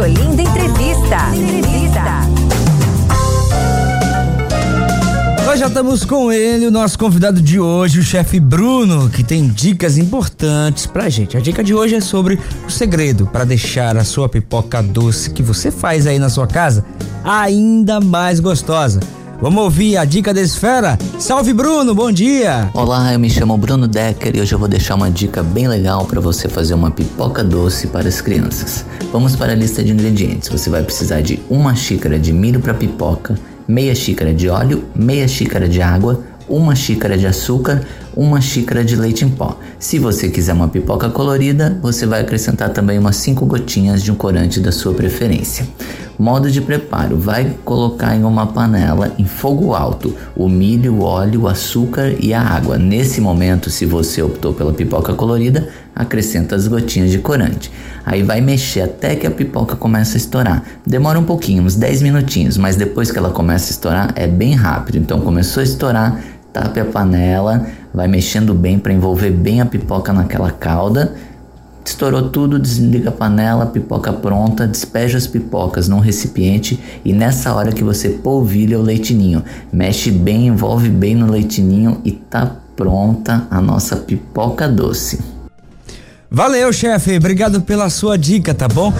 Olinda. Entrevista. Nós já estamos com ele, o nosso convidado de hoje, o chefe Bruno, que tem dicas importantes pra gente. A dica de hoje é sobre o segredo para deixar a sua pipoca doce que você faz aí na sua casa ainda mais gostosa. Vamos ouvir a dica da esfera? Salve Bruno, bom dia! Olá, eu me chamo Bruno Decker e hoje eu vou deixar uma dica bem legal para você fazer uma pipoca doce para as crianças. Vamos para a lista de ingredientes. Você vai precisar de uma xícara de milho para pipoca, meia xícara de óleo, meia xícara de água, uma xícara de açúcar, uma xícara de leite em pó. Se você quiser uma pipoca colorida, você vai acrescentar também umas 5 gotinhas de um corante da sua preferência. Modo de preparo: vai colocar em uma panela em fogo alto o milho, o óleo, o açúcar e a água. Nesse momento, se você optou pela pipoca colorida, acrescenta as gotinhas de corante. Aí vai mexer até que a pipoca comece a estourar. Demora um pouquinho, uns 10 minutinhos, mas depois que ela começa a estourar é bem rápido. Então começou a estourar, tape a panela, vai mexendo bem para envolver bem a pipoca naquela calda Estourou tudo, desliga a panela, pipoca pronta, despeja as pipocas num recipiente e nessa hora que você polvilha o leitinho, mexe bem, envolve bem no leitinho e tá pronta a nossa pipoca doce. Valeu, chefe. Obrigado pela sua dica, tá bom?